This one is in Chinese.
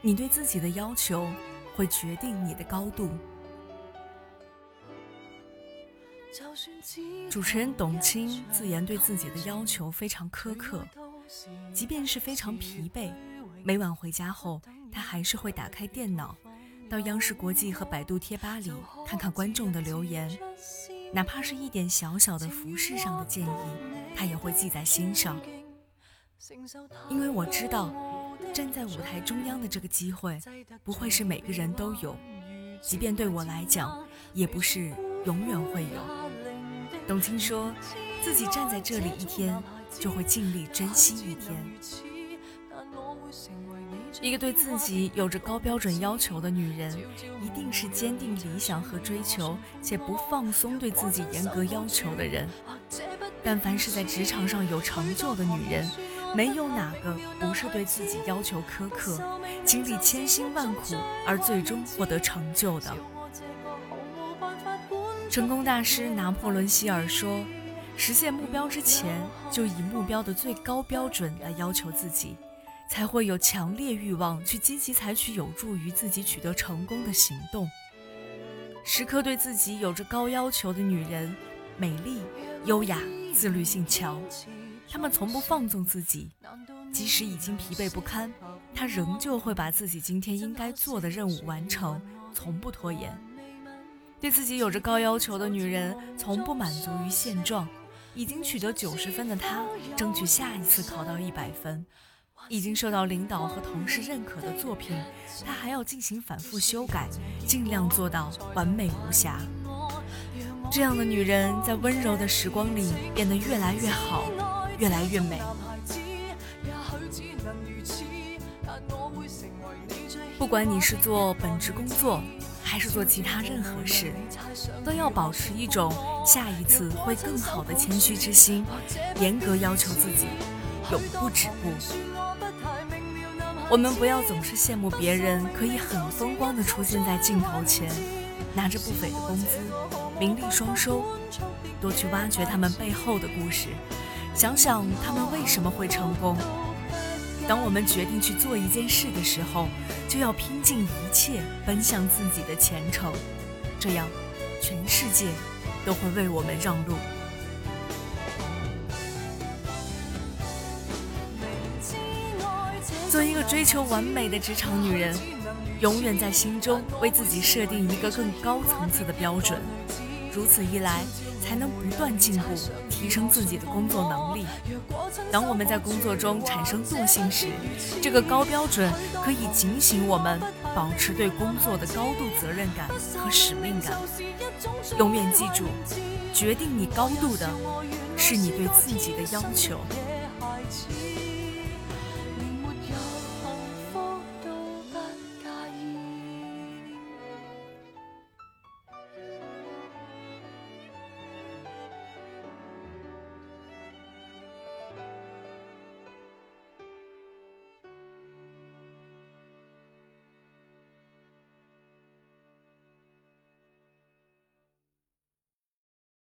你对自己的要求会决定你的高度。主持人董卿自言对自己的要求非常苛刻，即便是非常疲惫，每晚回家后，他还是会打开电脑，到央视国际和百度贴吧里看看观众的留言，哪怕是一点小小的服饰上的建议，他也会记在心上。因为我知道，站在舞台中央的这个机会，不会是每个人都有，即便对我来讲，也不是永远会有。董卿说，自己站在这里一天，就会尽力珍惜一天。一个对自己有着高标准要求的女人，一定是坚定理想和追求，且不放松对自己严格要求的人。但凡是在职场上有成就的女人，没有哪个不是对自己要求苛刻，经历千辛万苦而最终获得成就的。成功大师拿破仑·希尔说：“实现目标之前，就以目标的最高标准来要求自己，才会有强烈欲望去积极采取有助于自己取得成功的行动。时刻对自己有着高要求的女人，美丽、优雅、自律性强。她们从不放纵自己，即使已经疲惫不堪，她仍旧会把自己今天应该做的任务完成，从不拖延。”对自己有着高要求的女人，从不满足于现状。已经取得九十分的她，争取下一次考到一百分；已经受到领导和同事认可的作品，她还要进行反复修改，尽量做到完美无瑕。这样的女人，在温柔的时光里变得越来越好，越来越美。不管你是做本职工作。还是做其他任何事，都要保持一种下一次会更好的谦虚之心，严格要求自己，永不止步。我们不要总是羡慕别人可以很风光的出现在镜头前，拿着不菲的工资，名利双收，多去挖掘他们背后的故事，想想他们为什么会成功。当我们决定去做一件事的时候，就要拼尽一切奔向自己的前程，这样，全世界都会为我们让路。做一个追求完美的职场女人，永远在心中为自己设定一个更高层次的标准。如此一来，才能不断进步，提升自己的工作能力。当我们在工作中产生惰性时，这个高标准可以警醒我们，保持对工作的高度责任感和使命感。永远记住，决定你高度的是你对自己的要求。